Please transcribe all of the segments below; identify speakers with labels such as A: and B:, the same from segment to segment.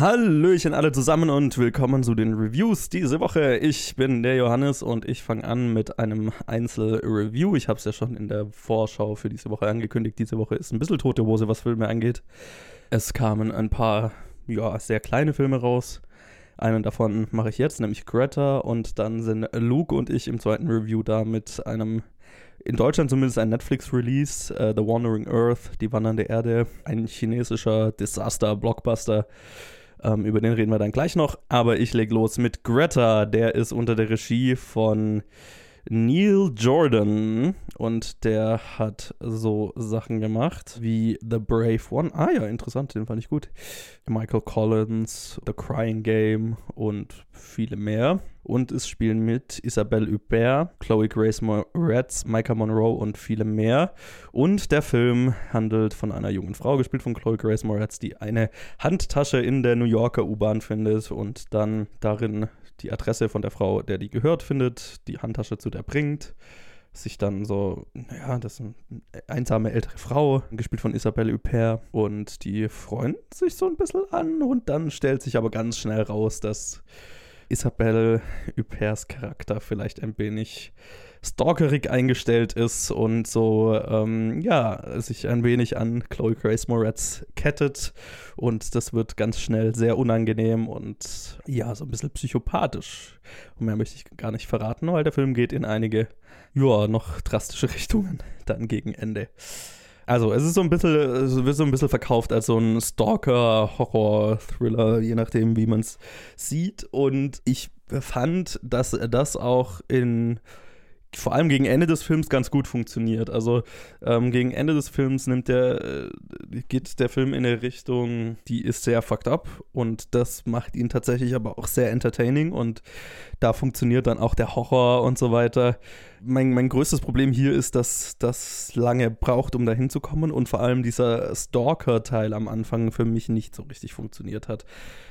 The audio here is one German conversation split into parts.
A: Hallöchen alle zusammen und willkommen zu den Reviews diese Woche. Ich bin der Johannes und ich fange an mit einem Einzel-Review. Ich habe es ja schon in der Vorschau für diese Woche angekündigt. Diese Woche ist ein bisschen tote Hose, was Filme angeht. Es kamen ein paar, ja, sehr kleine Filme raus. Einen davon mache ich jetzt, nämlich Greta. Und dann sind Luke und ich im zweiten Review da mit einem in Deutschland zumindest ein Netflix-Release, uh, The Wandering Earth, Die wandernde Erde, ein chinesischer Disaster-Blockbuster. Ähm, über den reden wir dann gleich noch. Aber ich lege los mit Greta. Der ist unter der Regie von Neil Jordan und der hat so Sachen gemacht wie The Brave One. Ah ja, interessant, den fand ich gut. Michael Collins, The Crying Game und viele mehr. Und es spielen mit Isabelle Hubert, Chloe Grace Moretz, Micah Monroe und viele mehr. Und der Film handelt von einer jungen Frau, gespielt von Chloe Grace Moretz, die eine Handtasche in der New Yorker U-Bahn findet und dann darin die Adresse von der Frau, der die gehört, findet, die Handtasche zu der bringt, sich dann so, naja, das ist eine einsame ältere Frau, gespielt von Isabelle Huppert, und die freuen sich so ein bisschen an und dann stellt sich aber ganz schnell raus, dass Isabelle Hupperts Charakter vielleicht ein wenig stalkerig eingestellt ist und so, ähm, ja, sich ein wenig an Chloe Grace Moretz kettet. Und das wird ganz schnell sehr unangenehm und ja, so ein bisschen psychopathisch. Und mehr möchte ich gar nicht verraten, weil der Film geht in einige, ja, noch drastische Richtungen dann gegen Ende. Also, es ist so ein bisschen, es wird so ein bisschen verkauft als so ein Stalker-Horror-Thriller, je nachdem, wie man es sieht. Und ich fand, dass er das auch in vor allem gegen Ende des Films ganz gut funktioniert. Also ähm, gegen Ende des Films nimmt der, äh, geht der Film in eine Richtung, die ist sehr fucked up und das macht ihn tatsächlich aber auch sehr entertaining und da funktioniert dann auch der Horror und so weiter. Mein, mein größtes Problem hier ist, dass das lange braucht, um da hinzukommen und vor allem dieser Stalker-Teil am Anfang für mich nicht so richtig funktioniert hat,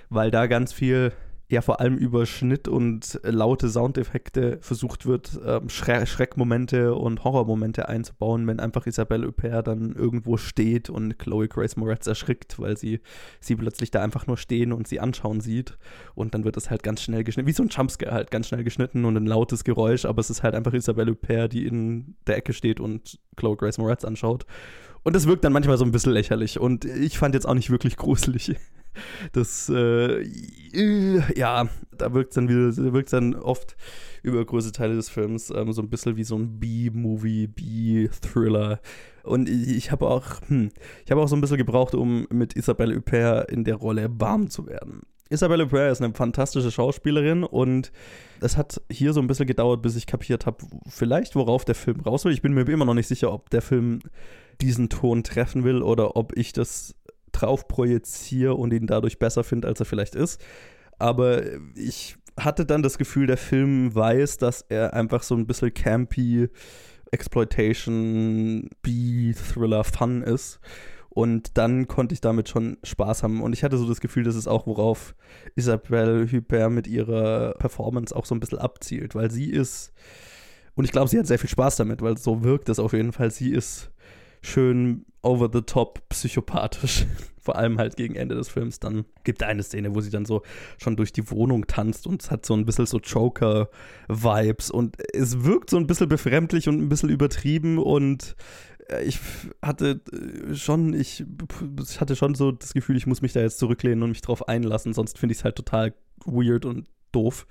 A: weil da ganz viel ja vor allem über Schnitt und laute Soundeffekte versucht wird, ähm, Schre Schreckmomente und Horrormomente einzubauen, wenn einfach Isabelle Huppert dann irgendwo steht und Chloe Grace Moretz erschrickt, weil sie sie plötzlich da einfach nur stehen und sie anschauen sieht. Und dann wird es halt ganz schnell geschnitten, wie so ein Jumpscare halt, ganz schnell geschnitten und ein lautes Geräusch, aber es ist halt einfach Isabelle Huppert, die in der Ecke steht und Chloe Grace Moretz anschaut. Und es wirkt dann manchmal so ein bisschen lächerlich. Und ich fand jetzt auch nicht wirklich gruselig. Das, äh, ja, da wirkt es dann dann oft über große Teile des Films ähm, so ein bisschen wie so ein B-Movie, B-Thriller. Und ich, ich habe auch, hm, ich habe auch so ein bisschen gebraucht, um mit Isabelle Huppert in der Rolle warm zu werden. Isabelle Huppert ist eine fantastische Schauspielerin und es hat hier so ein bisschen gedauert, bis ich kapiert habe, vielleicht worauf der Film raus will. Ich bin mir immer noch nicht sicher, ob der Film diesen Ton treffen will oder ob ich das drauf projiziere und ihn dadurch besser finde, als er vielleicht ist. Aber ich hatte dann das Gefühl, der Film weiß, dass er einfach so ein bisschen campy Exploitation, B-Thriller Fun ist. Und dann konnte ich damit schon Spaß haben. Und ich hatte so das Gefühl, das ist auch, worauf Isabelle Huppert mit ihrer Performance auch so ein bisschen abzielt, weil sie ist, und ich glaube, sie hat sehr viel Spaß damit, weil so wirkt es auf jeden Fall. Sie ist schön over the top psychopathisch. Vor allem halt gegen Ende des Films. Dann gibt eine Szene, wo sie dann so schon durch die Wohnung tanzt und hat so ein bisschen so Joker-Vibes und es wirkt so ein bisschen befremdlich und ein bisschen übertrieben und äh, ich hatte äh, schon, ich, ich hatte schon so das Gefühl, ich muss mich da jetzt zurücklehnen und mich drauf einlassen, sonst finde ich es halt total weird und doof.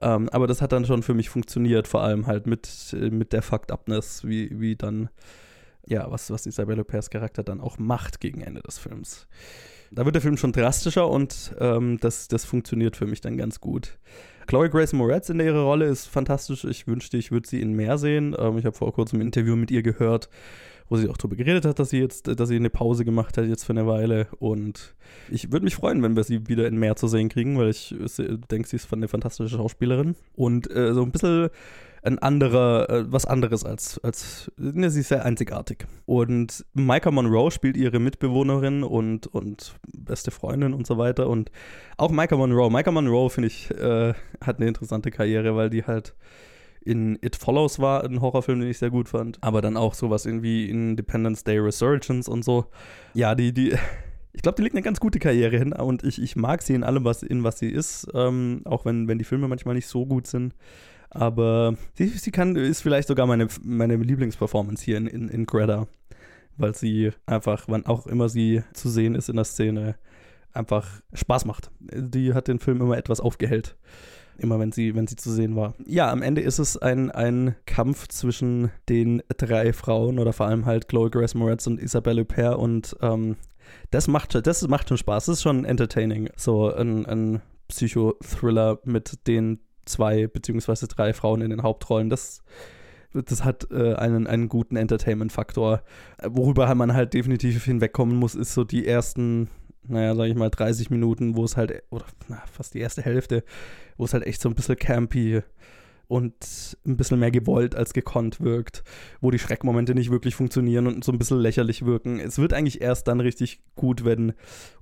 A: Ähm, aber das hat dann schon für mich funktioniert, vor allem halt mit, mit der Fucked Upness, wie, wie dann ja, was, was Isabelle Pers Charakter dann auch macht gegen Ende des Films. Da wird der Film schon drastischer und ähm, das, das funktioniert für mich dann ganz gut. Chloe Grace Moretz in ihrer Rolle ist fantastisch. Ich wünschte, ich würde sie in mehr sehen. Ähm, ich habe vor kurzem ein Interview mit ihr gehört, wo sie auch darüber geredet hat, dass sie jetzt, dass sie eine Pause gemacht hat jetzt für eine Weile. Und ich würde mich freuen, wenn wir sie wieder in mehr zu sehen kriegen, weil ich denke, sie ist eine fantastische Schauspielerin. Und äh, so ein bisschen ein anderer, äh, was anderes als, als ne, sie ist sehr einzigartig. Und Micah Monroe spielt ihre Mitbewohnerin und, und beste Freundin und so weiter. Und auch Micah Monroe. Micah Monroe, finde ich, äh, hat eine interessante Karriere, weil die halt in It Follows war, ein Horrorfilm, den ich sehr gut fand. Aber dann auch sowas irgendwie Independence Day Resurgence und so. Ja, die, die, ich glaube, die legt eine ganz gute Karriere hin und ich, ich mag sie in allem, was, in was sie ist, ähm, auch wenn, wenn die Filme manchmal nicht so gut sind. Aber sie, sie kann, ist vielleicht sogar meine, meine Lieblingsperformance hier in, in, in Greta, weil sie einfach, wann auch immer sie zu sehen ist in der Szene, einfach Spaß macht. Die hat den Film immer etwas aufgehellt. Immer wenn sie, wenn sie zu sehen war. Ja, am Ende ist es ein, ein Kampf zwischen den drei Frauen oder vor allem halt Chloe Grace Moretz und Isabelle Huppert und ähm, das macht, das macht schon Spaß. Das ist schon entertaining. So ein, ein Psychothriller mit den zwei beziehungsweise drei Frauen in den Hauptrollen. Das, das hat äh, einen, einen guten Entertainment-Faktor. Worüber man halt definitiv hinwegkommen muss, ist so die ersten, naja, sag ich mal, 30 Minuten, wo es halt, oder na, fast die erste Hälfte, wo es halt echt so ein bisschen campy und ein bisschen mehr gewollt als gekonnt wirkt, wo die Schreckmomente nicht wirklich funktionieren und so ein bisschen lächerlich wirken. Es wird eigentlich erst dann richtig gut, wenn,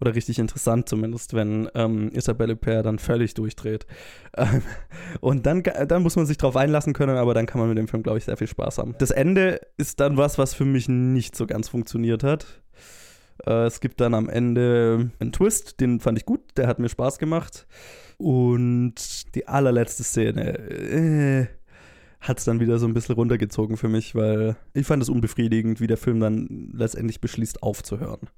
A: oder richtig interessant zumindest, wenn ähm, Isabelle Per dann völlig durchdreht. Ähm, und dann, dann muss man sich drauf einlassen können, aber dann kann man mit dem Film, glaube ich, sehr viel Spaß haben. Das Ende ist dann was, was für mich nicht so ganz funktioniert hat. Äh, es gibt dann am Ende einen Twist, den fand ich gut, der hat mir Spaß gemacht. Und die allerletzte Szene äh, hat es dann wieder so ein bisschen runtergezogen für mich, weil ich fand es unbefriedigend, wie der Film dann letztendlich beschließt, aufzuhören.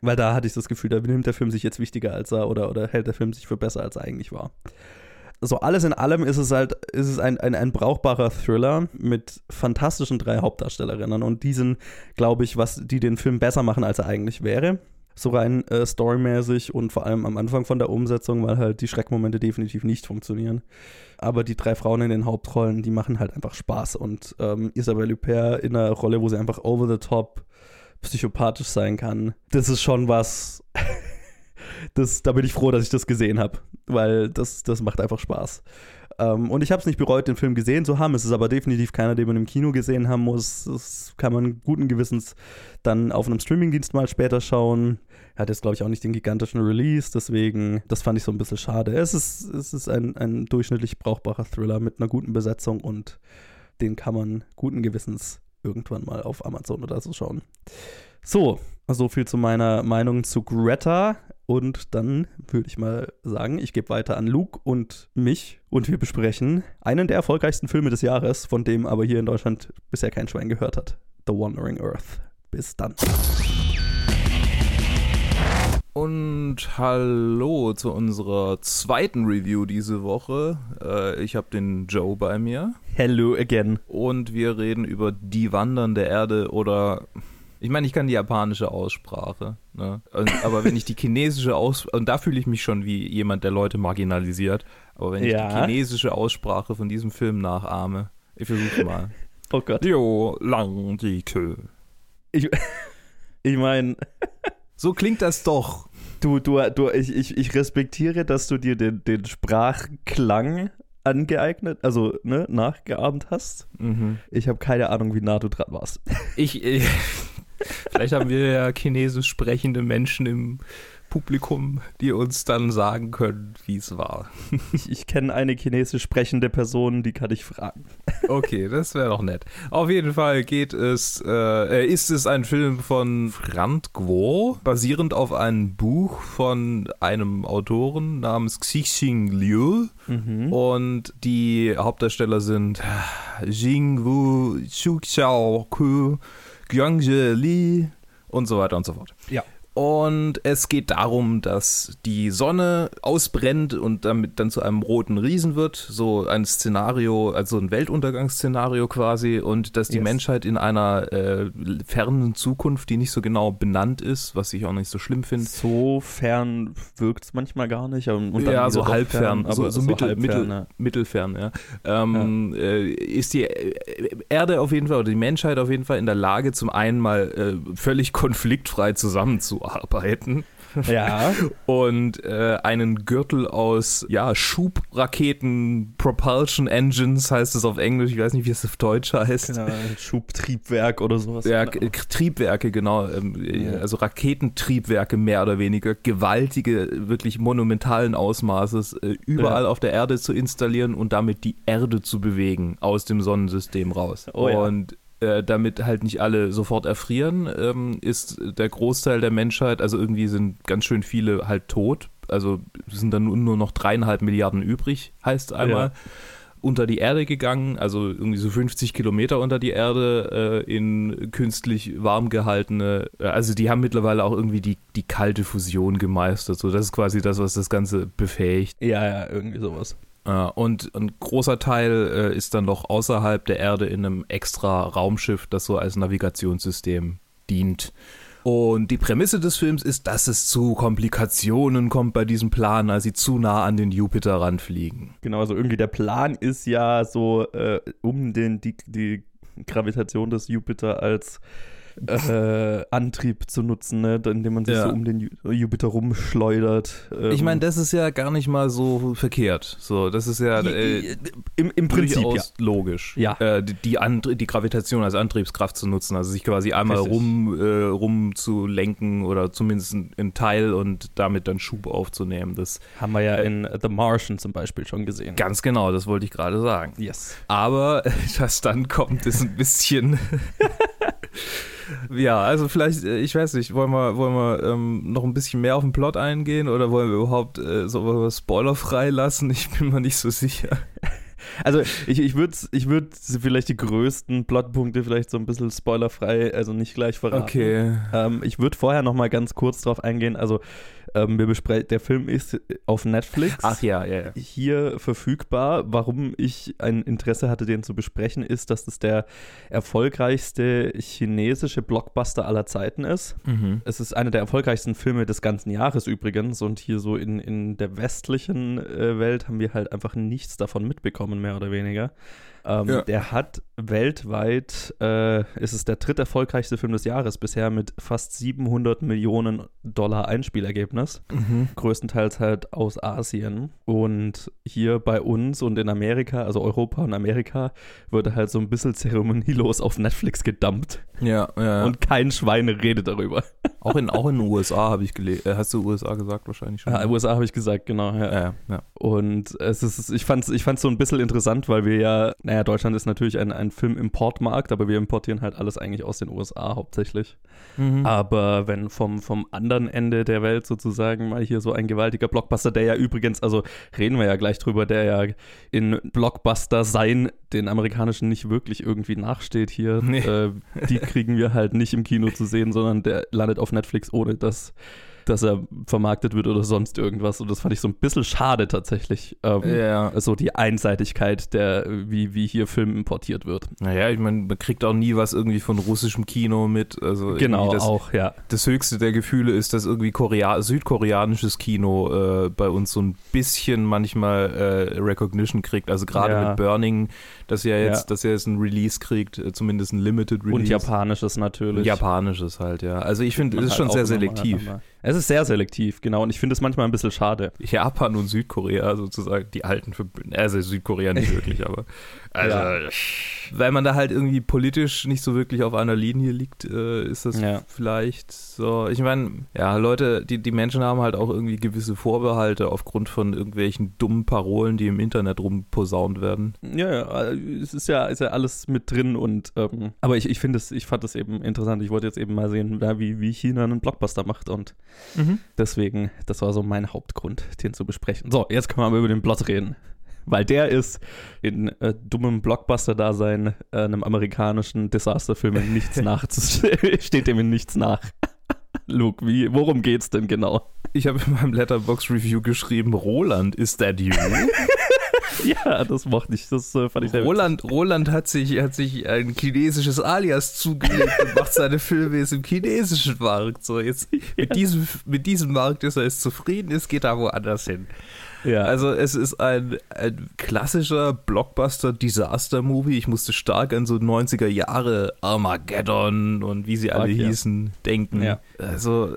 A: Weil da hatte ich das Gefühl, da nimmt der Film sich jetzt wichtiger als er oder, oder hält der Film sich für besser, als er eigentlich war. So alles in allem ist es halt, ist es ein, ein, ein brauchbarer Thriller mit fantastischen drei Hauptdarstellerinnen und die sind, glaube ich, was die den Film besser machen, als er eigentlich wäre so rein äh, storymäßig und vor allem am Anfang von der Umsetzung, weil halt die Schreckmomente definitiv nicht funktionieren. Aber die drei Frauen in den Hauptrollen, die machen halt einfach Spaß und ähm, Isabelle Huppert in einer Rolle, wo sie einfach over the top psychopathisch sein kann, das ist schon was. das, da bin ich froh, dass ich das gesehen habe, weil das, das macht einfach Spaß. Ähm, und ich habe es nicht bereut, den Film gesehen zu haben. Es ist aber definitiv keiner, den man im Kino gesehen haben muss. Das kann man guten Gewissens dann auf einem Streamingdienst mal später schauen. Er hat jetzt, glaube ich, auch nicht den gigantischen Release, deswegen, das fand ich so ein bisschen schade. Es ist, es ist ein, ein durchschnittlich brauchbarer Thriller mit einer guten Besetzung und den kann man guten Gewissens irgendwann mal auf Amazon oder so schauen. So, so viel zu meiner Meinung zu Greta. Und dann würde ich mal sagen, ich gebe weiter an Luke und mich und wir besprechen einen der erfolgreichsten Filme des Jahres, von dem aber hier in Deutschland bisher kein Schwein gehört hat. The Wandering Earth. Bis dann.
B: Und hallo zu unserer zweiten Review diese Woche. Äh, ich habe den Joe bei mir.
A: Hello again.
B: Und wir reden über Die wandernde Erde oder ich meine, ich kann die japanische Aussprache, ne? aber wenn ich die chinesische Aussprache, und da fühle ich mich schon wie jemand, der Leute marginalisiert, aber wenn ich ja. die chinesische Aussprache von diesem Film nachahme, ich versuche mal.
A: Oh Gott.
B: Jo, lang die Kö.
A: Ich, ich meine.
B: so klingt das doch.
A: Du, du, du, ich, ich, ich respektiere, dass du dir den, den Sprachklang angeeignet, also ne, nachgeahmt hast. Mhm. Ich habe keine Ahnung, wie nah du dran warst.
B: Ich, ich Vielleicht haben wir ja chinesisch sprechende Menschen im Publikum, die uns dann sagen können, wie es war.
A: Ich, ich kenne eine chinesisch sprechende Person, die kann ich fragen.
B: Okay, das wäre doch nett. Auf jeden Fall geht es, äh, ist es ein Film von Frank Guo, basierend auf einem Buch von einem Autoren namens Xixing Liu. Mhm. Und die Hauptdarsteller sind Jingwu Xiao Gyeongje Lee und so weiter und so fort.
A: Ja.
B: Und es geht darum, dass die Sonne ausbrennt und damit dann zu einem roten Riesen wird. So ein Szenario, also ein Weltuntergangsszenario quasi. Und dass die yes. Menschheit in einer äh, fernen Zukunft, die nicht so genau benannt ist, was ich auch nicht so schlimm finde.
A: So fern wirkt es manchmal gar nicht.
B: ja, so halbfern, fern, so, so, mittel, halb mittel, ja. mittelfern, ja. Ähm, ja. Äh, ist die Erde auf jeden Fall oder die Menschheit auf jeden Fall in der Lage, zum einen mal äh, völlig konfliktfrei zusammenzuarbeiten arbeiten.
A: Ja.
B: Und äh, einen Gürtel aus ja, Schubraketen, Propulsion Engines heißt es auf Englisch, ich weiß nicht, wie es auf Deutsch heißt.
A: Genau, Schubtriebwerk oder sowas.
B: Ja, genau. Triebwerke, genau. Ähm, ja. Also Raketentriebwerke mehr oder weniger, gewaltige, wirklich monumentalen Ausmaßes, äh, überall ja. auf der Erde zu installieren und damit die Erde zu bewegen aus dem Sonnensystem raus. Oh, und äh, damit halt nicht alle sofort erfrieren, ähm, ist der Großteil der Menschheit, also irgendwie sind ganz schön viele halt tot. Also sind dann nur noch dreieinhalb Milliarden übrig, heißt einmal. Ja. Unter die Erde gegangen, also irgendwie so 50 Kilometer unter die Erde äh, in künstlich warm gehaltene, äh, also die haben mittlerweile auch irgendwie die, die kalte Fusion gemeistert. So, das ist quasi das, was das Ganze befähigt.
A: Ja, ja, irgendwie sowas.
B: Und ein großer Teil äh, ist dann noch außerhalb der Erde in einem extra Raumschiff, das so als Navigationssystem dient. Und die Prämisse des Films ist, dass es zu Komplikationen kommt bei diesem Plan, als sie zu nah an den Jupiter ranfliegen.
A: Genau, also irgendwie der Plan ist ja so, äh, um den, die, die Gravitation des Jupiter als äh, Antrieb zu nutzen, ne? indem man sich ja. so um den Jupiter rumschleudert.
B: Ähm. Ich meine, das ist ja gar nicht mal so verkehrt. So, das ist ja äh,
A: im, im Prinzip ja.
B: logisch.
A: Ja.
B: Äh, die, die, die, Gravitation als Antriebskraft zu nutzen, also sich quasi einmal rum, äh, rum zu lenken oder zumindest ein Teil und damit dann Schub aufzunehmen. Das
A: haben wir ja in The Martian zum Beispiel schon gesehen.
B: Ganz genau, das wollte ich gerade sagen.
A: Yes.
B: Aber was dann kommt, ist ein bisschen ja, also vielleicht, äh, ich weiß nicht, wollen wir, wollen wir ähm, noch ein bisschen mehr auf den Plot eingehen oder wollen wir überhaupt äh, so spoilerfrei lassen? Ich bin mir nicht so sicher.
A: Also ich, ich würde ich würd vielleicht die größten Plotpunkte vielleicht so ein bisschen spoilerfrei, also nicht gleich verraten.
B: Okay.
A: Ähm, ich würde vorher noch mal ganz kurz drauf eingehen. Also ähm, wir besprechen, der Film ist auf Netflix.
B: Ach ja, ja, ja.
A: Hier verfügbar. Warum ich ein Interesse hatte, den zu besprechen, ist, dass es der erfolgreichste chinesische Blockbuster aller Zeiten ist. Mhm. Es ist einer der erfolgreichsten Filme des ganzen Jahres übrigens. Und hier so in, in der westlichen äh, Welt haben wir halt einfach nichts davon mitbekommen, mehr oder weniger. Ähm, ja. Der hat weltweit, äh, ist es der dritt erfolgreichste Film des Jahres bisher mit fast 700 Millionen Dollar Einspielergebnis. Mhm. Größtenteils halt aus Asien. Und hier bei uns und in Amerika, also Europa und Amerika, wurde halt so ein bisschen zeremonielos auf Netflix gedumpt.
B: Ja, ja, ja.
A: Und kein Schwein redet darüber.
B: Auch in, auch in den USA habe ich gelesen. Äh, hast du USA gesagt wahrscheinlich schon?
A: Ja, USA habe ich gesagt, genau. Ja. Ja, ja. Und es ist, ich fand es ich fand's so ein bisschen interessant, weil wir ja, naja, Deutschland ist natürlich ein, ein Filmimportmarkt, aber wir importieren halt alles eigentlich aus den USA hauptsächlich. Mhm. Aber wenn vom, vom anderen Ende der Welt sozusagen mal hier so ein gewaltiger Blockbuster, der ja übrigens, also reden wir ja gleich drüber, der ja in Blockbuster sein den amerikanischen nicht wirklich irgendwie nachsteht hier. Nee. Äh, die kriegen wir halt nicht im Kino zu sehen, sondern der landet auf Netflix, ohne dass dass er vermarktet wird oder sonst irgendwas. Und das fand ich so ein bisschen schade tatsächlich. Ähm, ja. So die Einseitigkeit, der, wie, wie hier Film importiert wird.
B: Naja, ich meine, man kriegt auch nie was irgendwie von russischem Kino mit. Also
A: genau,
B: das,
A: auch, ja.
B: Das höchste der Gefühle ist, dass irgendwie Korea südkoreanisches Kino äh, bei uns so ein bisschen manchmal äh, Recognition kriegt. Also gerade ja. mit Burning, dass ja jetzt, ja. dass er jetzt ein Release kriegt, äh, zumindest ein Limited Release.
A: Und japanisches natürlich.
B: Japanisches halt, ja. Also ich finde, es ist halt schon sehr selektiv.
A: Es ist sehr selektiv, genau. Und ich finde es manchmal ein bisschen schade.
B: Japan und Südkorea sozusagen, die alten Verbündeten. Also Südkorea nicht wirklich, aber. Also, ja. weil man da halt irgendwie politisch nicht so wirklich auf einer Linie liegt, äh, ist das ja. vielleicht so. Ich meine, ja, Leute, die, die Menschen haben halt auch irgendwie gewisse Vorbehalte aufgrund von irgendwelchen dummen Parolen, die im Internet rumposaunt werden.
A: Ja, ja, es ist ja, ist ja alles mit drin und ähm, aber ich, ich finde es, ich fand es eben interessant. Ich wollte jetzt eben mal sehen, wie, wie China einen Blockbuster macht und mhm. deswegen, das war so mein Hauptgrund, den zu besprechen. So, jetzt können wir aber über den Plot reden weil der ist in äh, dummem Blockbuster-Dasein äh, einem amerikanischen Disasterfilm in nichts nach, steht dem in nichts nach. Luke, wie, worum geht's denn genau?
B: Ich habe in meinem Letterbox-Review geschrieben, Roland, ist that you?
A: ja, das mochte ich. Das äh, fand ich
B: sehr Roland, Roland hat sich, hat sich ein chinesisches Alias zugelegt und macht seine Filme jetzt im chinesischen Markt. So, jetzt mit, diesem, mit diesem Markt ist er jetzt zufrieden, ist geht er woanders hin. Ja. Also es ist ein, ein klassischer Blockbuster-Disaster-Movie. Ich musste stark an so 90er Jahre Armageddon und wie sie alle Fuck, hießen ja. denken. Ja. Also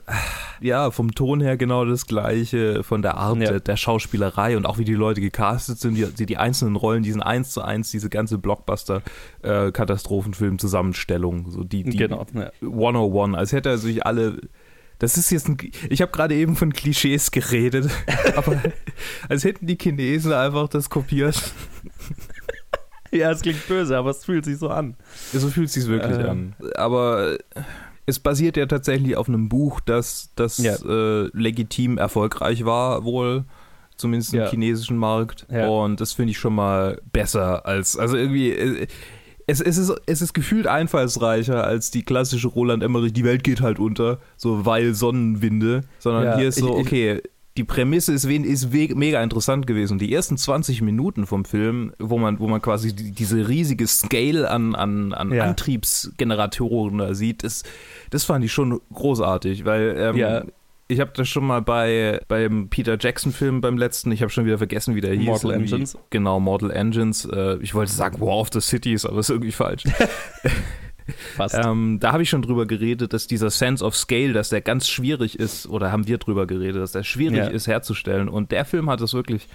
B: ja, vom Ton her genau das gleiche, von der Art ja. der Schauspielerei und auch wie die Leute gecastet sind, die, die einzelnen Rollen, die sind eins zu eins diese ganze Blockbuster-Katastrophenfilm-Zusammenstellung. Äh, so die, die genau, ja. 101, als hätte er sich alle das ist jetzt ein. Ich habe gerade eben von Klischees geredet, aber als hätten die Chinesen einfach das kopiert.
A: ja, es klingt böse, aber es fühlt sich so an.
B: So fühlt es sich wirklich
A: Äh.
B: an. Aber es basiert ja tatsächlich auf einem Buch, das, das
A: Ja.
B: äh, legitim erfolgreich war, wohl. Zumindest im
A: Ja.
B: chinesischen Markt.
A: Ja.
B: Und das finde ich schon mal besser als. Also irgendwie. Es, es, ist, es ist gefühlt einfallsreicher als die klassische Roland Emmerich, die Welt geht halt unter, so weil Sonnenwinde, sondern
A: Ja,
B: hier ist so,
A: ich-
B: okay, die Prämisse ist, ist mega interessant gewesen. Und die ersten 20 Minuten vom Film, wo man, wo man quasi die, diese riesige Scale an, an, an
A: Ja.
B: Antriebsgeneratoren da sieht, das, das fand ich schon großartig, weil ähm,
A: Ja.
B: Ich habe das schon mal bei beim Peter Jackson-Film beim letzten, ich habe schon wieder vergessen, wie der hieß.
A: Mortal. Engines.
B: Genau, Mortal Engines. Äh, ich wollte sagen War of the Cities, aber das ist irgendwie falsch.
A: Fast.
B: Ähm, da habe ich schon drüber geredet, dass dieser Sense of Scale, dass der ganz schwierig ist, oder haben wir drüber geredet, dass der schwierig
A: Ja.
B: ist herzustellen. Und der Film hat es wirklich,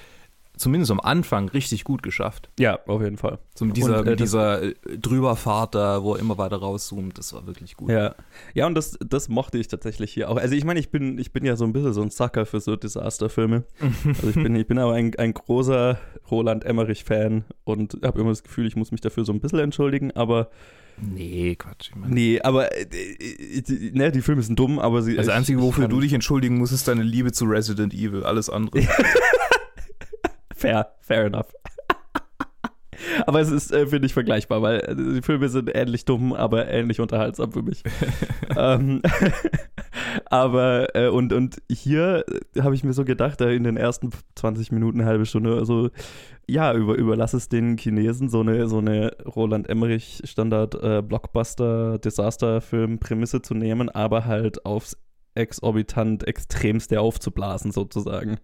B: zumindest am Anfang, richtig gut geschafft.
A: ja, auf jeden Fall.
B: So mit dieser,
A: Und, äh,
B: mit dieser äh, Drüberfahrt da, wo er immer weiter rauszoomt, das war wirklich gut.
A: Ja, ja und das, das mochte ich tatsächlich hier auch. Also ich meine, ich bin, ich bin ja so ein bisschen so ein Sucker für so Disasterfilme. Also ich bin, ich bin aber ein, ein großer Roland Emmerich-Fan und habe immer das Gefühl, ich muss mich dafür so ein bisschen entschuldigen, aber
B: Nee, Quatsch. Ich meine,
A: nee, aber äh, äh, die, ne, die Filme sind dumm, aber sie.
B: das Einzige, wofür du dich entschuldigen musst, ist deine Liebe zu Resident Evil. Alles andere.
A: Fair, fair enough. aber es ist, äh, finde ich, vergleichbar, weil äh, die Filme sind ähnlich dumm, aber ähnlich unterhaltsam für mich. ähm, aber, äh, und, und hier äh, habe ich mir so gedacht, da in den ersten 20 Minuten, eine halbe Stunde, also, ja, über, überlass es den Chinesen, so eine, so eine Roland Emmerich Standard äh, Blockbuster Desasterfilm Prämisse zu nehmen, aber halt aufs exorbitant extremste aufzublasen sozusagen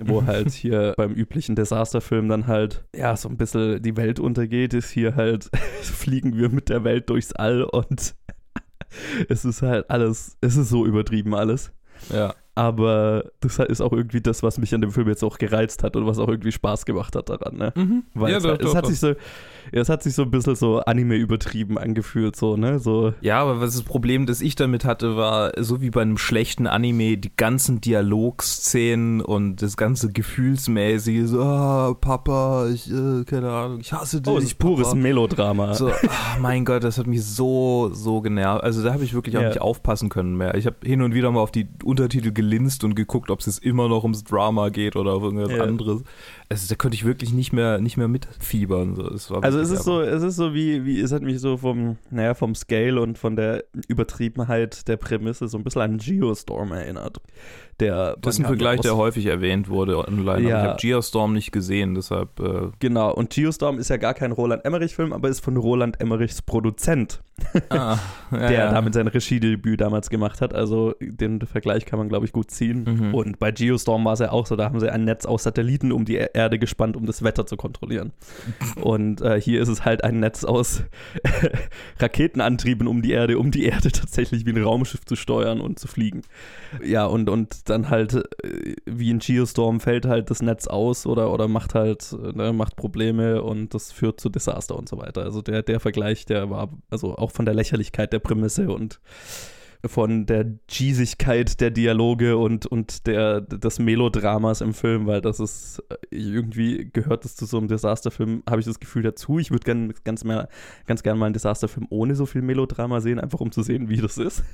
A: wo halt hier beim üblichen Desasterfilm dann halt, ja, so ein bisschen die Welt untergeht, ist hier halt, fliegen wir mit der Welt durchs All und es ist halt alles, es ist so übertrieben alles.
B: Ja.
A: Aber das ist auch irgendwie das, was mich an dem Film jetzt auch gereizt hat und was auch irgendwie Spaß gemacht hat daran, ne?
B: Mhm.
A: Weil
B: ja,
A: es,
B: doch,
A: es
B: doch,
A: hat
B: doch.
A: sich so, es hat sich so ein bisschen so Anime übertrieben angefühlt, so, ne? So,
B: Ja, aber was das Problem, das ich damit hatte, war, so wie bei einem schlechten Anime, die ganzen Dialogszenen und das ganze Gefühlsmäßige, so, ah, Papa, ich, äh, keine Ahnung, ich hasse dich.
A: oh, es ist pures
B: Papa.
A: Melodrama.
B: So, ah, mein Gott, das hat mich so, so genervt. Also da habe ich wirklich auch
A: Ja.
B: nicht aufpassen können mehr. Ich habe hin und wieder mal auf die Untertitel gelinst und geguckt, ob es jetzt immer noch ums Drama geht oder auf irgendwas
A: Ja.
B: anderes. Also da konnte ich wirklich nicht mehr, nicht mehr mitfiebern. So,
A: Also es ist so, es ist so wie, wie, es hat mich so vom, naja, vom Scale und von der Übertriebenheit der Prämisse so ein bisschen an Geostorm erinnert. Der
B: Das ist ein Vergleich, der häufig erwähnt wurde online.
A: Ja.
B: Ich habe Geostorm nicht gesehen, deshalb. Äh,
A: Genau, und Geostorm ist ja gar kein Roland Emmerich-Film, aber ist von Roland Emmerichs Produzent,
B: ah, ja,
A: der
B: ja.
A: damit sein Regiedebüt damals gemacht hat. Also den Vergleich kann man, glaube ich, gut ziehen.
B: Mhm.
A: Und bei Geostorm war es ja auch so, da haben sie ein Netz aus Satelliten um die Er- Erde gespannt, um das Wetter zu kontrollieren. Und äh, hier ist es halt ein Netz aus Raketenantrieben um die Erde, um die Erde tatsächlich wie ein Raumschiff zu steuern und zu fliegen. Ja, und, dann halt, äh, wie in Geostorm, fällt halt das Netz aus oder, oder macht halt, ne, macht Probleme und das führt zu Desaster und so weiter. Also der, der Vergleich, der war, also auch von der Lächerlichkeit der Prämisse und von der Cheesigkeit der Dialoge und, und der, des Melodramas im Film, weil das ist äh, irgendwie gehört das zu so einem Desasterfilm, habe ich das Gefühl dazu. Ich würde gern, ganz, mehr, ganz gern mal einen Desasterfilm ohne so viel Melodrama sehen, einfach um zu sehen, wie das ist.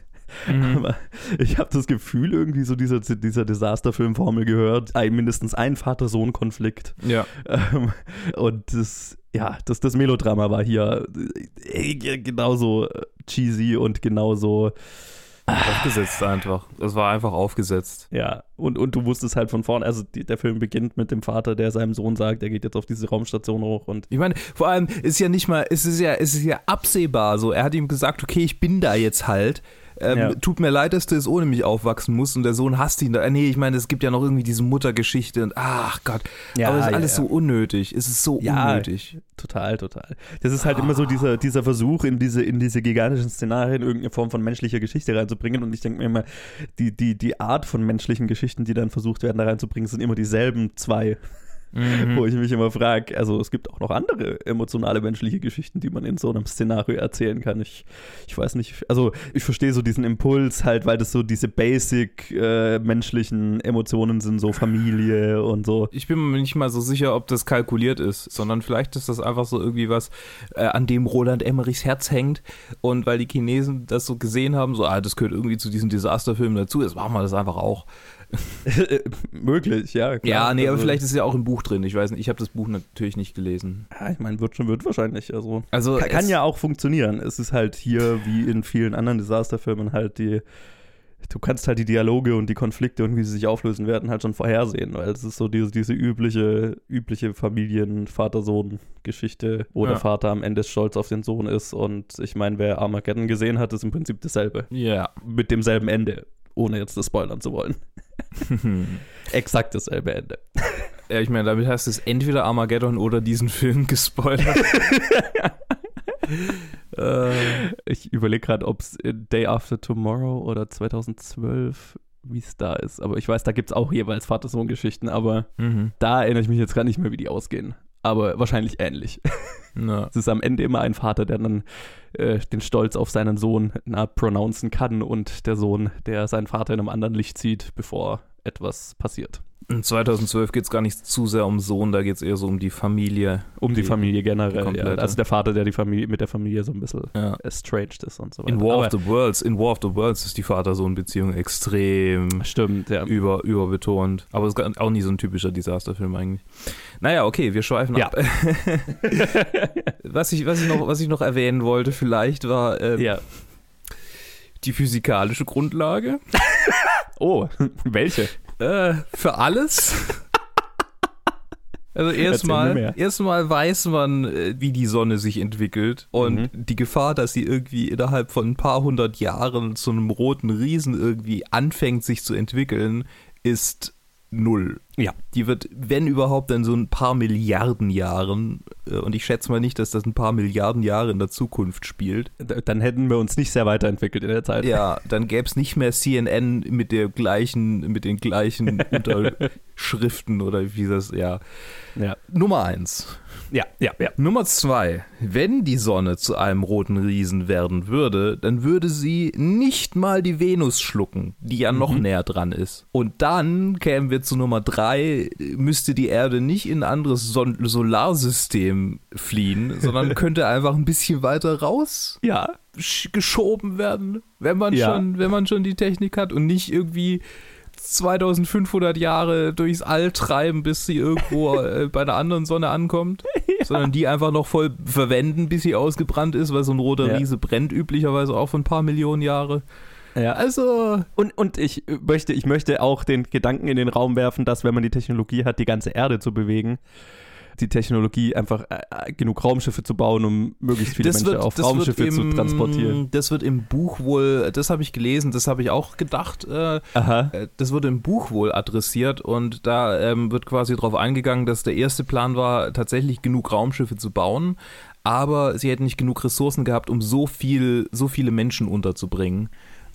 B: Mhm.
A: Aber ich habe das Gefühl, irgendwie so dieser, dieser Desasterfilm-Formel gehört, ein, mindestens ein Vater-Sohn-Konflikt.
B: Ja.
A: Ähm, und das, ja, das, das Melodrama war hier äh, genauso cheesy und genauso,
B: Aufgesetzt einfach. Es war einfach aufgesetzt.
A: ja, und, und du wusstest halt von vorn, also die, der Film beginnt mit dem Vater, der seinem Sohn sagt, er geht jetzt auf diese Raumstation hoch und
B: Ich meine, vor allem ist ja nicht mal, es ist ja, es ist ja absehbar so. Er hat ihm gesagt, okay, ich bin da jetzt halt. Ähm,
A: Ja.
B: Tut mir leid, dass du es ohne mich aufwachsen musst und der Sohn hasst ihn. Da. Äh, Nee, ich meine, es gibt ja noch irgendwie diese Muttergeschichte und ach Gott.
A: Ja,
B: Aber es ist
A: ja,
B: alles so unnötig. Es ist so unnötig.
A: Total, total. Das ist halt immer so dieser, dieser Versuch, in diese, in diese gigantischen Szenarien irgendeine Form von menschlicher Geschichte reinzubringen. Und ich denke mir immer, die, die, die Art von menschlichen Geschichten, die dann versucht werden, da reinzubringen, sind immer dieselben zwei. Mhm. Wo ich mich immer frage, also es gibt auch noch andere emotionale menschliche Geschichten, die man in so einem Szenario erzählen kann. Ich, ich weiß nicht, also ich verstehe so diesen Impuls halt, weil das so diese basic äh, menschlichen Emotionen sind, so Familie und so.
B: Ich bin mir nicht mal so sicher, ob das kalkuliert ist, sondern vielleicht ist das einfach so irgendwie was, äh, an dem Roland Emmerichs Herz hängt und weil die Chinesen das so gesehen haben, so, ah, das gehört irgendwie zu diesen Desasterfilmen dazu, jetzt machen wir das einfach auch.
A: Möglich, ja.
B: Klar. Ja, nee, aber also, vielleicht ist ja auch im Buch drin. Ich weiß nicht, ich habe das Buch natürlich nicht gelesen.
A: Ja, ich meine, wird schon, wird wahrscheinlich. Also, also kann, kann ja auch funktionieren. Es ist halt hier, wie in vielen anderen Desasterfilmen, halt die. Du kannst halt die Dialoge und die Konflikte und wie sie sich auflösen werden halt schon vorhersehen, weil es ist so diese, diese übliche, übliche Familien-Vater-Sohn-Geschichte, wo ja. der Vater am Ende stolz auf den Sohn ist und ich meine, wer Armageddon gesehen hat, ist im Prinzip dasselbe.
B: Ja.
A: Mit demselben Ende, ohne jetzt das spoilern zu wollen. Exakt dasselbe Ende.
B: Ja, ich meine, damit hast du es entweder Armageddon oder diesen Film gespoilert.
A: äh, ich überlege gerade, ob es Day After Tomorrow oder 2012 wie es da ist. Aber ich weiß, da gibt es auch jeweils Vater-Sohn-Geschichten, aber mhm. da erinnere ich mich jetzt gerade nicht mehr, wie die ausgehen. Aber wahrscheinlich ähnlich. Ja. Es ist am Ende immer ein Vater, der dann äh, den Stolz auf seinen Sohn na, pronouncen kann und der Sohn, der seinen Vater in einem anderen Licht sieht, bevor etwas passiert.
B: In 2012 geht es gar nicht zu sehr um Sohn, da geht es eher so um die Familie.
A: Um die, die Familie generell, die ja. Also der Vater, der die Familie mit der Familie so ein bisschen ja. estranged ist und so weiter.
B: In War Aber of the Worlds, in War of the Worlds ist die Vater-Sohn-Beziehung extrem
A: stimmt, ja.
B: über, überbetont. Aber es ist auch nie so ein typischer Disasterfilm eigentlich. Naja, okay, wir schweifen ja. ab. was, ich, was, ich noch, was ich noch erwähnen wollte vielleicht war ähm, ja. die physikalische Grundlage.
A: oh, welche?
B: Äh, für alles. Also erstmal, erstmal weiß man, äh, wie die Sonne sich entwickelt und mhm. die Gefahr, dass sie irgendwie innerhalb von ein paar hundert Jahren zu einem roten Riesen irgendwie anfängt sich zu entwickeln, ist null.
A: Ja.
B: Die wird, wenn überhaupt, dann so ein paar Milliarden Jahren, äh, und ich schätze mal nicht, dass das ein paar Milliarden Jahre in der Zukunft spielt.
A: Dann hätten wir uns nicht sehr weiterentwickelt in der Zeit.
B: Ja, dann gäbe es nicht mehr CNN mit der gleichen, mit den gleichen Unterschriften oder wie das, ja. ja. Nummer eins.
A: Ja, ja, ja.
B: Nummer zwei. Wenn die Sonne zu einem roten Riesen werden würde, dann würde sie nicht mal die Venus schlucken, die ja noch mhm. näher dran ist. Und dann kämen wir zu Nummer drei, müsste die Erde nicht in ein anderes Son Solarsystem fliehen, sondern könnte einfach ein bisschen weiter raus
A: ja.
B: geschoben werden, wenn man, ja. schon, wenn man schon die Technik hat und nicht irgendwie 2500 Jahre durchs All treiben, bis sie irgendwo äh, bei einer anderen Sonne ankommt, ja. sondern die einfach noch voll verwenden, bis sie ausgebrannt ist, weil so ein roter ja. Riese brennt üblicherweise auch für ein paar Millionen Jahre.
A: Ja, also. Und, und ich möchte, ich möchte auch den Gedanken in den Raum werfen, dass wenn man die Technologie hat, die ganze Erde zu bewegen, die Technologie, einfach äh, äh, genug Raumschiffe zu bauen, um möglichst viele das Menschen wird, auf Raumschiffe im, zu transportieren.
B: Das wird im Buch wohl, das habe ich gelesen, das habe ich auch gedacht, äh. Äh, das wurde im Buch wohl adressiert und da ähm, wird quasi darauf eingegangen, dass der erste Plan war, tatsächlich genug Raumschiffe zu bauen, aber sie hätten nicht genug Ressourcen gehabt, um so viel, so viele Menschen unterzubringen.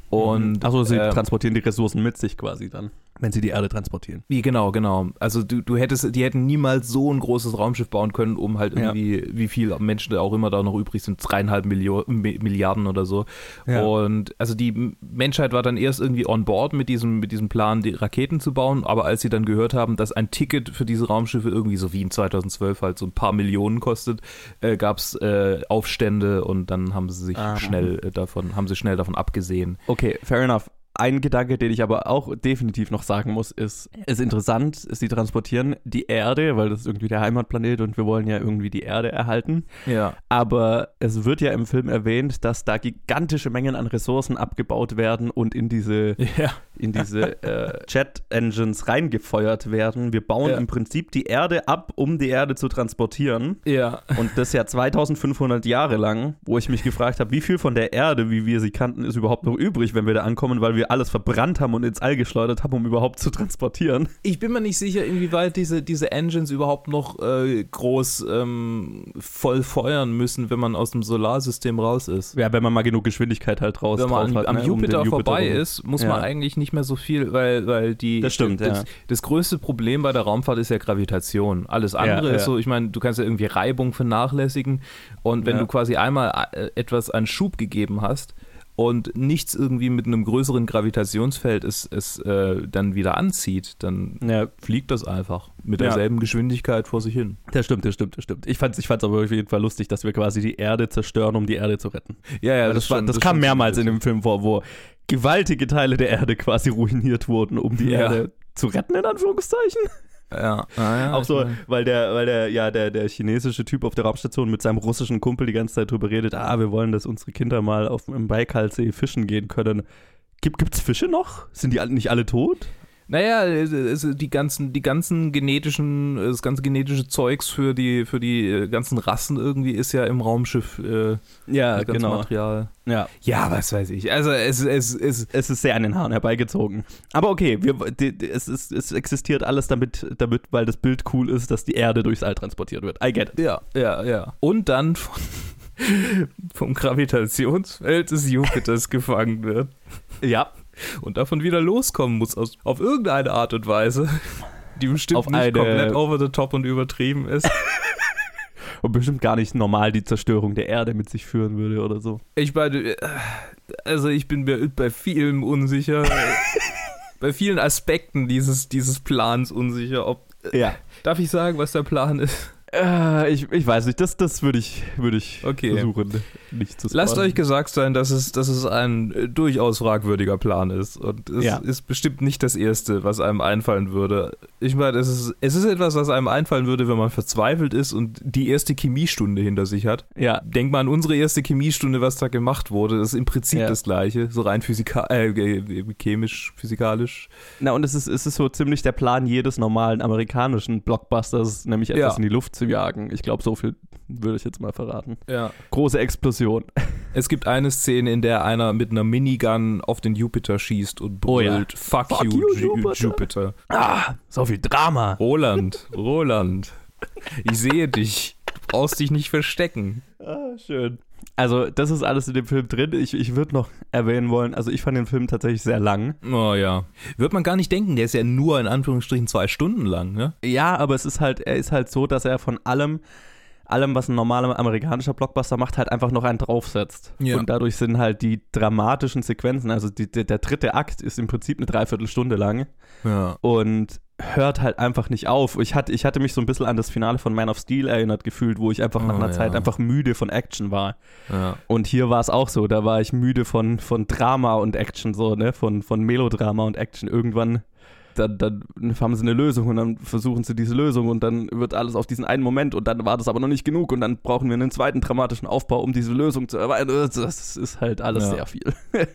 B: Und,
A: also sie äh, transportieren die Ressourcen mit sich quasi dann wenn sie die Erde transportieren.
B: Wie, genau, genau. Also du, du hättest, die hätten niemals so ein großes Raumschiff bauen können, um halt irgendwie, ja. wie viele Menschen da auch immer da noch übrig sind, dreieinhalb Milio Milliarden oder so. Ja. Und also die Menschheit war dann erst irgendwie on board mit diesem, mit diesem Plan, die Raketen zu bauen, aber als sie dann gehört haben, dass ein Ticket für diese Raumschiffe irgendwie so wie in 2012 halt so ein paar Millionen kostet, äh, gab es äh, Aufstände und dann haben sie sich Aha. schnell äh, davon, haben sie schnell davon abgesehen.
A: Okay, fair enough. Ein Gedanke, den ich aber auch definitiv noch sagen muss, ist, es ist interessant, sie transportieren die Erde, weil das ist irgendwie der Heimatplanet und wir wollen ja irgendwie die Erde erhalten.
B: Ja.
A: Aber es wird ja im Film erwähnt, dass da gigantische Mengen an Ressourcen abgebaut werden und in diese, ja. in diese äh, Jet-Engines reingefeuert werden. Wir bauen ja. im Prinzip die Erde ab, um die Erde zu transportieren.
B: Ja.
A: Und das ja 2500 Jahre lang, wo ich mich gefragt habe, wie viel von der Erde, wie wir sie kannten, ist überhaupt noch übrig, wenn wir da ankommen, weil wir wir alles verbrannt haben und ins All geschleudert haben, um überhaupt zu transportieren.
B: Ich bin mir nicht sicher, inwieweit diese, diese Engines überhaupt noch äh, groß ähm, voll feuern müssen, wenn man aus dem Solarsystem raus ist.
A: Ja, wenn man mal genug Geschwindigkeit halt raus
B: Wenn man an, hat, am ne, Jupiter, um Jupiter vorbei rum. ist, muss ja. man eigentlich nicht mehr so viel, weil, weil die.
A: Das stimmt,
B: das,
A: ja.
B: das größte Problem bei der Raumfahrt ist ja Gravitation. Alles andere
A: Ja,
B: ist so, ich meine, du kannst ja irgendwie Reibung vernachlässigen und wenn du quasi einmal äh, etwas an Schub gegeben hast und nichts irgendwie mit einem größeren Gravitationsfeld es, es äh, dann wieder anzieht, dann
A: Ja,
B: fliegt das einfach mit
A: Ja.
B: derselben Geschwindigkeit vor sich hin.
A: das stimmt, das stimmt, das stimmt. Ich fand es ich fand's aber auf jeden Fall lustig, dass wir quasi die Erde zerstören, um die Erde zu retten.
B: Ja, ja,
A: das, war,
B: schon-
A: das,
B: ist
A: kam mehrmals in dem Film vor, wo gewaltige Teile der Erde quasi ruiniert wurden, um die
B: Ja.
A: Erde zu retten, in Anführungszeichen.
B: Ja, ah, ja
A: Auch so, weil der, weil der, ja, der, der chinesische Typ auf der Raumstation mit seinem russischen Kumpel die ganze Zeit drüber redet, ah, wir wollen, dass unsere Kinder mal auf im Baikalsee fischen gehen können. Gibt, gibt's Fische noch? Sind die nicht alle tot?
B: Naja, die ganzen, die ganzen genetischen, das ganze genetische Zeugs für die, für die äh, ganzen Rassen irgendwie ist ja im Raumschiff äh,
A: Ja,
B: ganze Material.
A: Ja,
B: Ja, was weiß ich. Also es, es, es
A: es ist sehr an den Haaren herbeigezogen. Aber okay, wir, die, die, es, ist, es existiert alles damit, damit, weil das Bild cool ist, dass die Erde durchs All transportiert wird. I get it.
B: ja, ja, ja. Und dann von, vom Gravitationsfeld des Jupiters gefangen wird
A: Ja,
B: und davon wieder loskommen muss aus, auf irgendeine Art und Weise, die bestimmt
A: Auf
B: nicht komplett over the top und übertrieben ist.
A: und bestimmt gar nicht normal die Zerstörung der Erde mit sich führen würde oder so.
B: Ich meine, äh, also ich bin mir bei vielem unsicher. bei vielen Aspekten dieses, dieses Plans unsicher. Ob,
A: Ja.
B: darf ich sagen, was der Plan ist?
A: Äh, ich, ich weiß nicht, das, das würde ich, würd ich
B: Okay.
A: versuchen, nicht zu
B: Lasst
A: spoilern.
B: euch gesagt sein, dass es, dass es ein äh, durchaus fragwürdiger Plan ist. Und es
A: Ja.
B: ist bestimmt nicht das Erste, was einem einfallen würde. Ich meine, es ist, es ist etwas, was einem einfallen würde, wenn man verzweifelt ist und die erste Chemiestunde hinter sich hat.
A: Ja,
B: Denk mal an unsere erste Chemiestunde, was da gemacht wurde. Das ist im Prinzip
A: Ja.
B: das Gleiche. So rein physika äh, äh, chemisch, physikalisch.
A: na und es ist, es ist so ziemlich der Plan jedes normalen amerikanischen Blockbusters, nämlich etwas
B: Ja.
A: in die Luft zu jagen. Ich glaube, so viel würde ich jetzt mal verraten.
B: Ja.
A: Große Explosion.
B: Es gibt eine Szene, in der einer mit einer Minigun auf den Jupiter schießt und
A: Oh ja.
B: brüllt, fuck,
A: Fuck
B: you,
A: you,
B: Ju-
A: Jupiter."
B: Jupiter.
A: Ah, so viel Drama.
B: Roland, Roland, ich sehe dich. Du brauchst dich nicht verstecken.
A: Ah, schön. Also, das ist alles in dem Film drin. Ich, ich würde noch erwähnen wollen, also ich fand den Film tatsächlich sehr lang.
B: Oh ja. Wird man gar nicht denken, der ist ja nur in Anführungsstrichen zwei Stunden lang, ne?
A: Ja, aber es ist halt, er ist halt so, dass er von allem, allem, was ein normaler amerikanischer Blockbuster macht, halt einfach noch einen draufsetzt.
B: Ja.
A: Und dadurch sind halt die dramatischen Sequenzen, also die, der, der dritte Akt ist im Prinzip eine Dreiviertelstunde lang
B: Ja.
A: und hört halt einfach nicht auf. Ich hatte, ich hatte mich so ein bisschen an das Finale von Man of Steel erinnert gefühlt, wo ich einfach nach
B: Oh,
A: einer
B: ja.
A: Zeit einfach müde von Action war.
B: ja.
A: Und hier war es auch so, da war ich müde von, von Drama und Action, so, ne, von, von Melodrama und Action. Irgendwann, dann, dann haben sie eine Lösung und dann versuchen sie diese Lösung und dann wird alles auf diesen einen Moment und dann war das aber noch nicht genug und dann brauchen wir einen zweiten dramatischen Aufbau, um diese Lösung zu erweitern. Das ist halt alles
B: Ja.
A: sehr viel.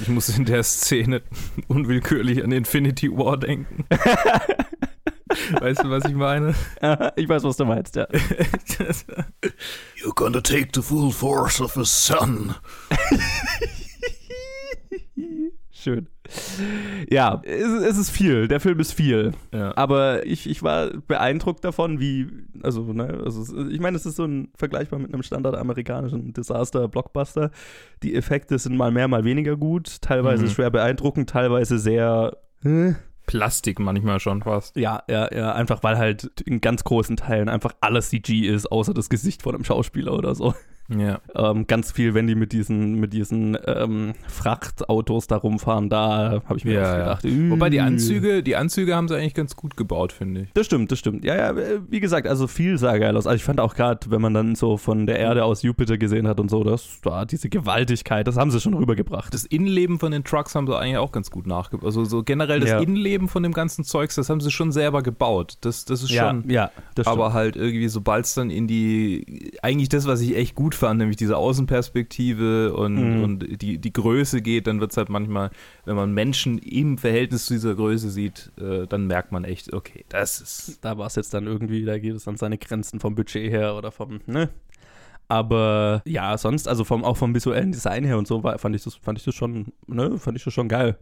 B: Ich muss in der Szene unwillkürlich an Infinity War denken. weißt du, was ich meine?
A: ich weiß, was du meinst, ja.
C: You're gonna take the full force of a sun.
A: Schön. Ja, es, ist viel. Der Film ist viel.
B: ja.
A: Aber ich, ich war beeindruckt davon, wie, also, ne, also ich meine, es ist so ein vergleichbar mit einem standardamerikanischen Disaster-Blockbuster. Die Effekte sind mal mehr, mal weniger gut, teilweise
B: Mhm.
A: schwer beeindruckend, teilweise sehr. Hä?
B: Plastik manchmal schon fast.
A: Ja, ja, ja, einfach weil halt in ganz großen Teilen einfach alles CG ist, außer das Gesicht von einem Schauspieler oder so.
B: Ja.
A: Ähm, ganz viel, wenn die mit diesen, mit diesen ähm, Frachtautos da rumfahren, da habe ich mir
B: Ja,
A: auch
B: ja.
A: gedacht. äh,
B: Wobei die Anzüge, die Anzüge haben sie eigentlich ganz gut gebaut, finde ich.
A: Das stimmt, das stimmt. Ja, ja, wie gesagt, also viel sah geil aus. Also ich fand auch gerade, wenn man dann so von der Erde aus Jupiter gesehen hat und so, das da diese Gewaltigkeit, das haben sie schon rübergebracht.
B: Das Innenleben von den Trucks haben sie eigentlich auch ganz gut nachgebaut. Also so generell das
A: Ja.
B: Innenleben von dem ganzen Zeugs, das haben sie schon selber gebaut. Das, das ist
A: ja,
B: schon.
A: ja, das stimmt.
B: Aber halt irgendwie, sobald es dann in die, eigentlich das, was ich echt gut fand, nämlich diese Außenperspektive und,
A: Mhm.
B: und die, die Größe geht, dann wird es halt manchmal, wenn man Menschen im Verhältnis zu dieser Größe sieht, äh, dann merkt man echt, okay, das ist.
A: da war es jetzt dann irgendwie, da geht es an seine Grenzen vom Budget her oder vom, ne? Aber ja, sonst, also vom, auch vom visuellen Design her und so, war, fand ich das, fand ich das schon, ne, fand ich das schon geil.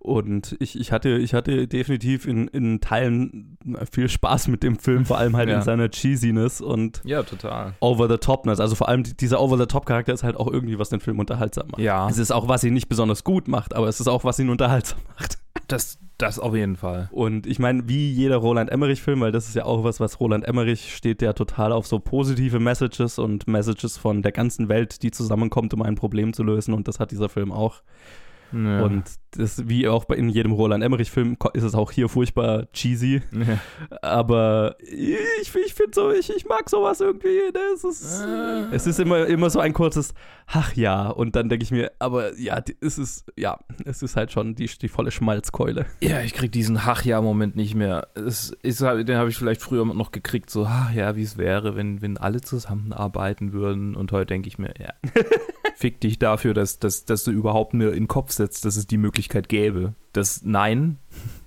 A: Und ich, ich, hatte, ich hatte definitiv in, in Teilen viel Spaß mit dem Film, vor allem halt
B: Ja.
A: in seiner Cheesiness und
B: Ja, total.
A: Over-the-Topness. Also vor allem die- dieser Over-the-Top-Charakter ist halt auch irgendwie, was den Film unterhaltsam macht.
B: Ja.
A: Es ist auch, was ihn nicht besonders gut macht, aber es ist auch, was ihn unterhaltsam macht.
B: Das, das auf jeden Fall.
A: Und ich meine, wie jeder Roland Emmerich-Film, weil das ist ja auch was, was Roland Emmerich steht ja total auf so positive Messages und Messages von der ganzen Welt, die zusammenkommt, um ein Problem zu lösen. Und das hat dieser Film auch.
B: Ja.
A: Und das, wie auch bei in jedem Roland Emmerich-Film, ist es auch hier furchtbar cheesy.
B: ja.
A: Aber ich, ich finde so, ich, ich mag sowas irgendwie. Ne? Es ist,
B: Äh.
A: es ist immer, immer so ein kurzes Ach ja. Und dann denke ich mir, aber ja, es ist, ja, es ist halt schon die, die volle Schmalzkeule.
B: Ja, ich krieg diesen Ach-Ja-Moment nicht mehr. Es ist, halt- den habe ich vielleicht früher noch gekriegt, so, ach ja, wie es wäre, wenn, wenn alle zusammenarbeiten würden. Und heute denke ich mir, ja, fick dich dafür, dass, dass, dass du überhaupt mir in den Kopf setzt, dass es die Möglichkeit gäbe. Das Nein,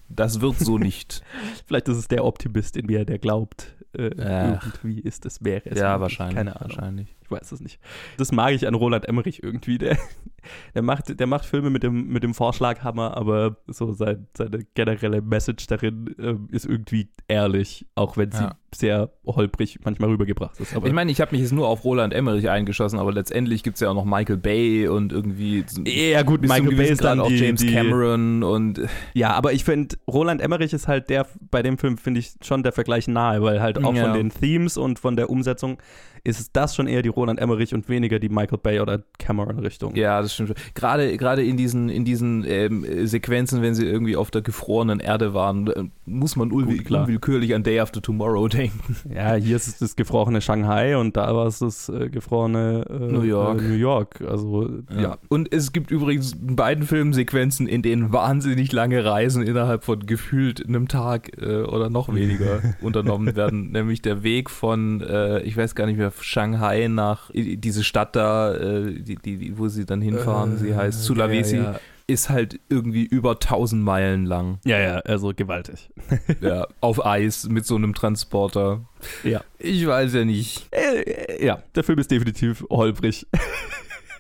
B: das wird so nicht.
A: Vielleicht ist es der Optimist in mir, der glaubt, äh, irgendwie ist es, wäre es.
B: ja, wahrscheinlich.
A: Keine Ahnung.
B: Wahrscheinlich.
A: Weiß es nicht. Das mag ich an Roland Emmerich irgendwie. Der, der, macht, der macht Filme mit dem, mit dem Vorschlaghammer, aber so sein, seine generelle Message darin ähm, ist irgendwie ehrlich, auch wenn sie
B: Ja.
A: sehr holprig manchmal rübergebracht ist. Aber
B: ich meine, ich habe mich jetzt nur auf Roland Emmerich eingeschossen, aber letztendlich gibt es ja auch noch Michael Bay und irgendwie.
A: ja, gut, Michael Bay ist dann
B: auch
A: die,
B: James Cameron und
A: Ja, aber ich finde, Roland Emmerich ist halt der, bei dem Film finde ich schon der Vergleich nahe, weil halt auch
B: Ja.
A: von den Themes und von der Umsetzung ist das schon eher die Roland Emmerich und weniger die Michael Bay oder Cameron Richtung.
B: Ja, das stimmt. schon. Gerade, gerade in diesen, in diesen ähm, äh, Sequenzen, wenn sie irgendwie auf der gefrorenen Erde waren, äh, muss man unwill
A: Gut,
B: unwillkürlich an Day After Tomorrow denken.
A: Ja, hier ist es das gefrorene Shanghai und da war es das äh, gefrorene äh,
B: New York.
A: Äh, New York. Also, ja.
B: Und es gibt übrigens in beiden Filmsequenzen, in denen wahnsinnig lange Reisen innerhalb von gefühlt einem Tag äh, oder noch weniger unternommen werden. Nämlich der Weg von, äh, ich weiß gar nicht mehr, Shanghai nach diese Stadt da, äh, die, die, wo sie dann hinfahren. sie heißt Sulawesi.
A: Ja, ja.
B: Ist halt irgendwie über 1000 Meilen lang.
A: ja, ja, also gewaltig.
B: Ja, auf Eis mit so einem Transporter.
A: Ja.
B: Ich weiß ja nicht.
A: Äh, äh, ja, der Film ist definitiv holprig.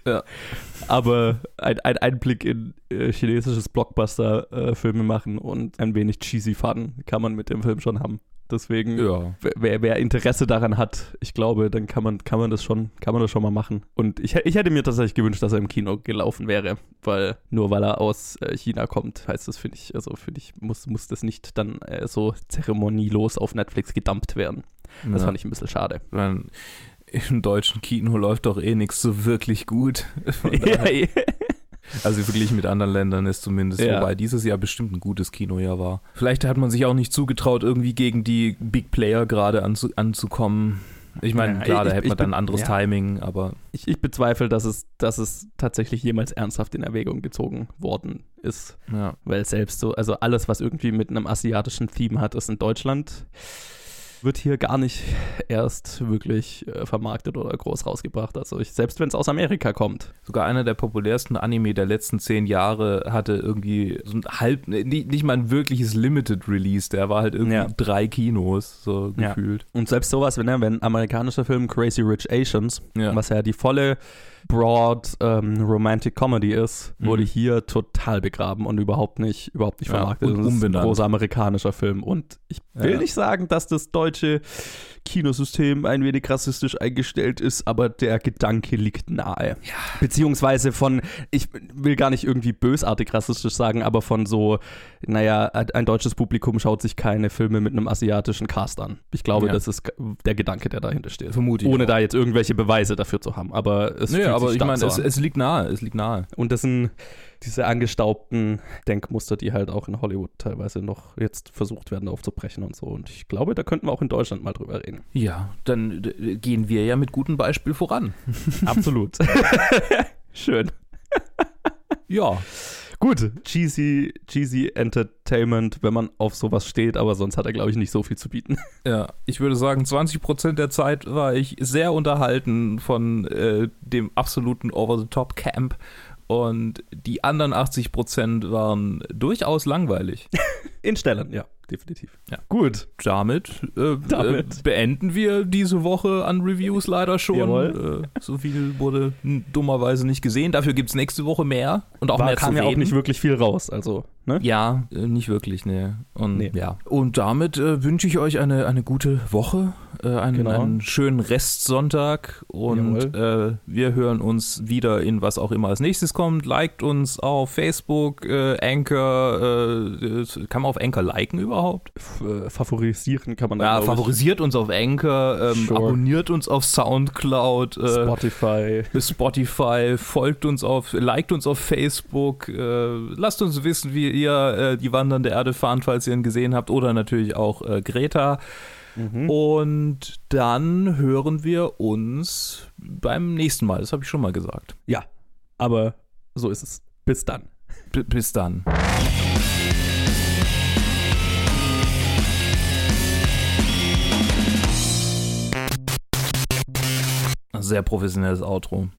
B: Ja.
A: Aber ein, ein Einblick in äh, chinesisches Blockbuster-Filme machen und ein wenig cheesy Fun kann man mit dem Film schon haben. Deswegen,
B: Ja.
A: wer- wer, Interesse daran hat, ich glaube, dann kann man, kann man das schon, kann man das schon mal machen. Und ich, ich hätte mir tatsächlich gewünscht, dass er im Kino gelaufen wäre, weil nur weil er aus äh, China kommt, heißt das, finde ich, also finde ich, muss, muss das nicht dann äh, so zeremonielos auf Netflix gedumpt werden. Das
B: ja.
A: fand ich ein bisschen schade.
B: Mein, Im deutschen Kino läuft doch eh nichts so wirklich gut. Daher- Also verglichen mit anderen Ländern ist zumindest,
A: Ja.
B: wobei dieses Jahr bestimmt ein gutes Kinojahr war. Vielleicht hat man sich auch nicht zugetraut, irgendwie gegen die Big Player gerade anzu anzukommen. Ich meine,
A: Ja,
B: klar, da
A: ich-
B: hätte
A: ich
B: man dann ein anderes
A: ja.
B: Timing, aber
A: Ich, ich bezweifle, dass es, dass es tatsächlich jemals ernsthaft in Erwägung gezogen worden ist.
B: ja.
A: Weil selbst so, also alles, was irgendwie mit einem asiatischen Theme hat, ist in Deutschland, wird hier gar nicht erst wirklich äh, vermarktet oder groß rausgebracht. Also ich, selbst wenn es aus Amerika kommt.
B: Sogar einer der populärsten Anime der letzten zehn Jahre hatte irgendwie so ein halb, nicht, nicht mal ein wirkliches Limited Release, der war halt irgendwie
A: Ja.
B: drei Kinos, so
A: Ja.
B: gefühlt.
A: Und selbst sowas, wenn, wenn amerikanischer Film Crazy Rich Asians,
B: Ja.
A: was ja die volle Broad ähm, Romantic Comedy ist,
B: Mhm.
A: wurde hier total begraben und überhaupt nicht, überhaupt nicht
B: Ja,
A: vermarktet.
B: und
A: Das ist ein großer amerikanischer Film. Und ich will
B: Ja.
A: nicht sagen, dass das deutsche Kinosystem ein wenig rassistisch eingestellt ist, aber der Gedanke liegt nahe. Beziehungsweise von, ich will gar nicht irgendwie bösartig rassistisch sagen, aber von so, naja, ein deutsches Publikum schaut sich keine Filme mit einem asiatischen Cast an. Ich glaube,
B: Ja.
A: das ist der Gedanke, der dahinter steht.
B: Vermute ich
A: Ohne
B: auch.
A: da jetzt irgendwelche Beweise dafür zu haben. Aber es fühlt
B: aber ich meine, es, es liegt nahe, es liegt nahe.
A: Und das sind diese angestaubten Denkmuster, die halt auch in Hollywood teilweise noch jetzt versucht werden aufzubrechen und so. Und ich glaube, da könnten wir auch in Deutschland mal drüber reden.
B: Ja, dann äh, gehen wir ja mit gutem Beispiel voran.
A: Absolut. Schön.
B: Ja,
A: Gut, cheesy, cheesy Entertainment, wenn man auf sowas steht, aber sonst hat er, glaube ich, nicht so viel zu bieten.
B: ja, ich würde sagen, 20% der Zeit war ich sehr unterhalten von äh, dem absoluten Over-the-Top-Camp und die anderen 80% waren durchaus langweilig.
A: In Stellen, ja, definitiv.
B: Ja.
A: Gut.
B: Damit, äh,
A: Damit.
B: Äh, beenden wir diese Woche an Reviews leider schon. Äh, so viel wurde dummerweise nicht gesehen. Dafür gibt es nächste Woche mehr und auch
A: War,
B: mehr
A: kam
B: zu
A: ja
B: reden.
A: auch nicht wirklich viel raus, also, ne?
B: Ja, äh, nicht wirklich, ne. Und
A: Nee.
B: ja. Und damit äh, wünsche ich euch eine, eine gute Woche, äh, einen,
A: Genau.
B: einen schönen Restsonntag und äh, wir hören uns wieder in was auch immer als nächstes kommt. Liked uns auf Facebook, äh, Anchor, äh, kann man auf Anchor liken überhaupt?
A: F äh, favorisieren kann man da,
B: Ja,
A: glaub ich.
B: favorisiert uns auf Anchor, ähm,
A: Sure.
B: abonniert uns auf Soundcloud, äh,
A: Spotify.
B: Spotify, folgt uns auf, liked uns auf Facebook, lasst uns wissen, wie ihr die wandernde Erde fahren, falls ihr ihn gesehen habt, oder natürlich auch Greta.
A: Mhm.
B: Und dann hören wir uns beim nächsten Mal. Das habe ich schon mal gesagt.
A: Ja, aber so ist es. Bis dann.
B: B bis dann. Sehr professionelles Outro.